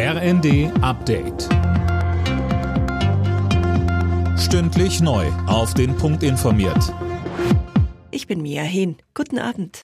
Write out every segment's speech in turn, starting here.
RND Update. Stündlich neu. Auf den Punkt informiert. Ich bin Mia Hehn. Guten Abend.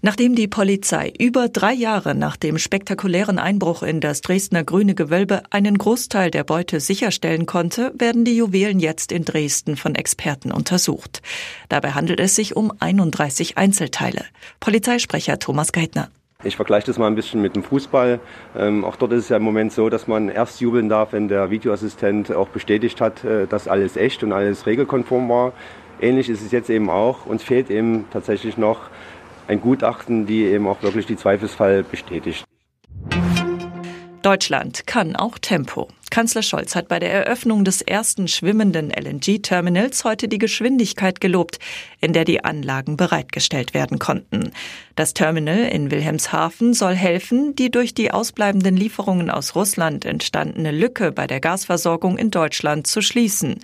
Nachdem die Polizei über drei Jahre nach dem spektakulären Einbruch in das Dresdner Grüne Gewölbe einen Großteil der Beute sicherstellen konnte, werden die Juwelen jetzt in Dresden von Experten untersucht. Dabei handelt es sich um 31 Einzelteile. Polizeisprecher Thomas Geithner. Ich vergleiche das mal ein bisschen mit dem Fußball. Ähm, auch dort ist es ja im Moment so, dass man erst jubeln darf, wenn der Videoassistent auch bestätigt hat, äh, dass alles echt und alles regelkonform war. Ähnlich ist es jetzt eben auch. Uns fehlt eben tatsächlich noch ein Gutachten, die eben auch wirklich die Zweifelsfall bestätigt. Deutschland kann auch Tempo. Kanzler Scholz hat bei der Eröffnung des ersten schwimmenden LNG-Terminals heute die Geschwindigkeit gelobt, in der die Anlagen bereitgestellt werden konnten. Das Terminal in Wilhelmshaven soll helfen, die durch die ausbleibenden Lieferungen aus Russland entstandene Lücke bei der Gasversorgung in Deutschland zu schließen.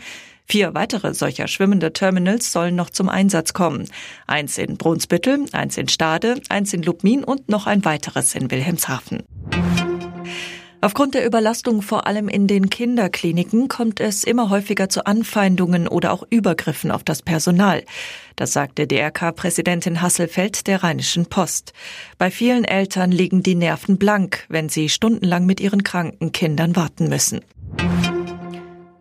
Vier weitere solcher schwimmende Terminals sollen noch zum Einsatz kommen. Eins in Brunsbüttel, eins in Stade, eins in Lubmin und noch ein weiteres in Wilhelmshaven. Aufgrund der Überlastung vor allem in den Kinderkliniken kommt es immer häufiger zu Anfeindungen oder auch Übergriffen auf das Personal. Das sagte DRK-Präsidentin Hasselfeld der Rheinischen Post. Bei vielen Eltern liegen die Nerven blank, wenn sie stundenlang mit ihren kranken Kindern warten müssen.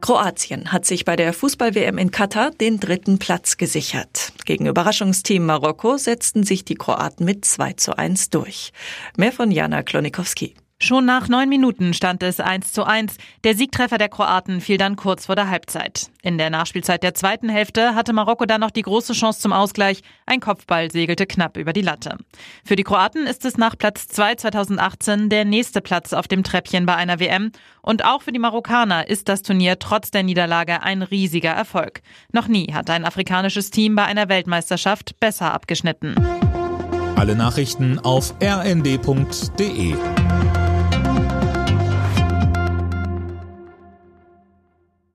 Kroatien hat sich bei der Fußball-WM in Katar den dritten Platz gesichert. Gegen Überraschungsteam Marokko setzten sich die Kroaten mit 2 zu 1 durch. Mehr von Jana Klonikowski. Schon nach neun Minuten stand es 1 zu 1. Der Siegtreffer der Kroaten fiel dann kurz vor der Halbzeit. In der Nachspielzeit der zweiten Hälfte hatte Marokko dann noch die große Chance zum Ausgleich. Ein Kopfball segelte knapp über die Latte. Für die Kroaten ist es nach Platz 2 2018 der nächste Platz auf dem Treppchen bei einer WM. Und auch für die Marokkaner ist das Turnier trotz der Niederlage ein riesiger Erfolg. Noch nie hat ein afrikanisches Team bei einer Weltmeisterschaft besser abgeschnitten. Alle Nachrichten auf rnd.de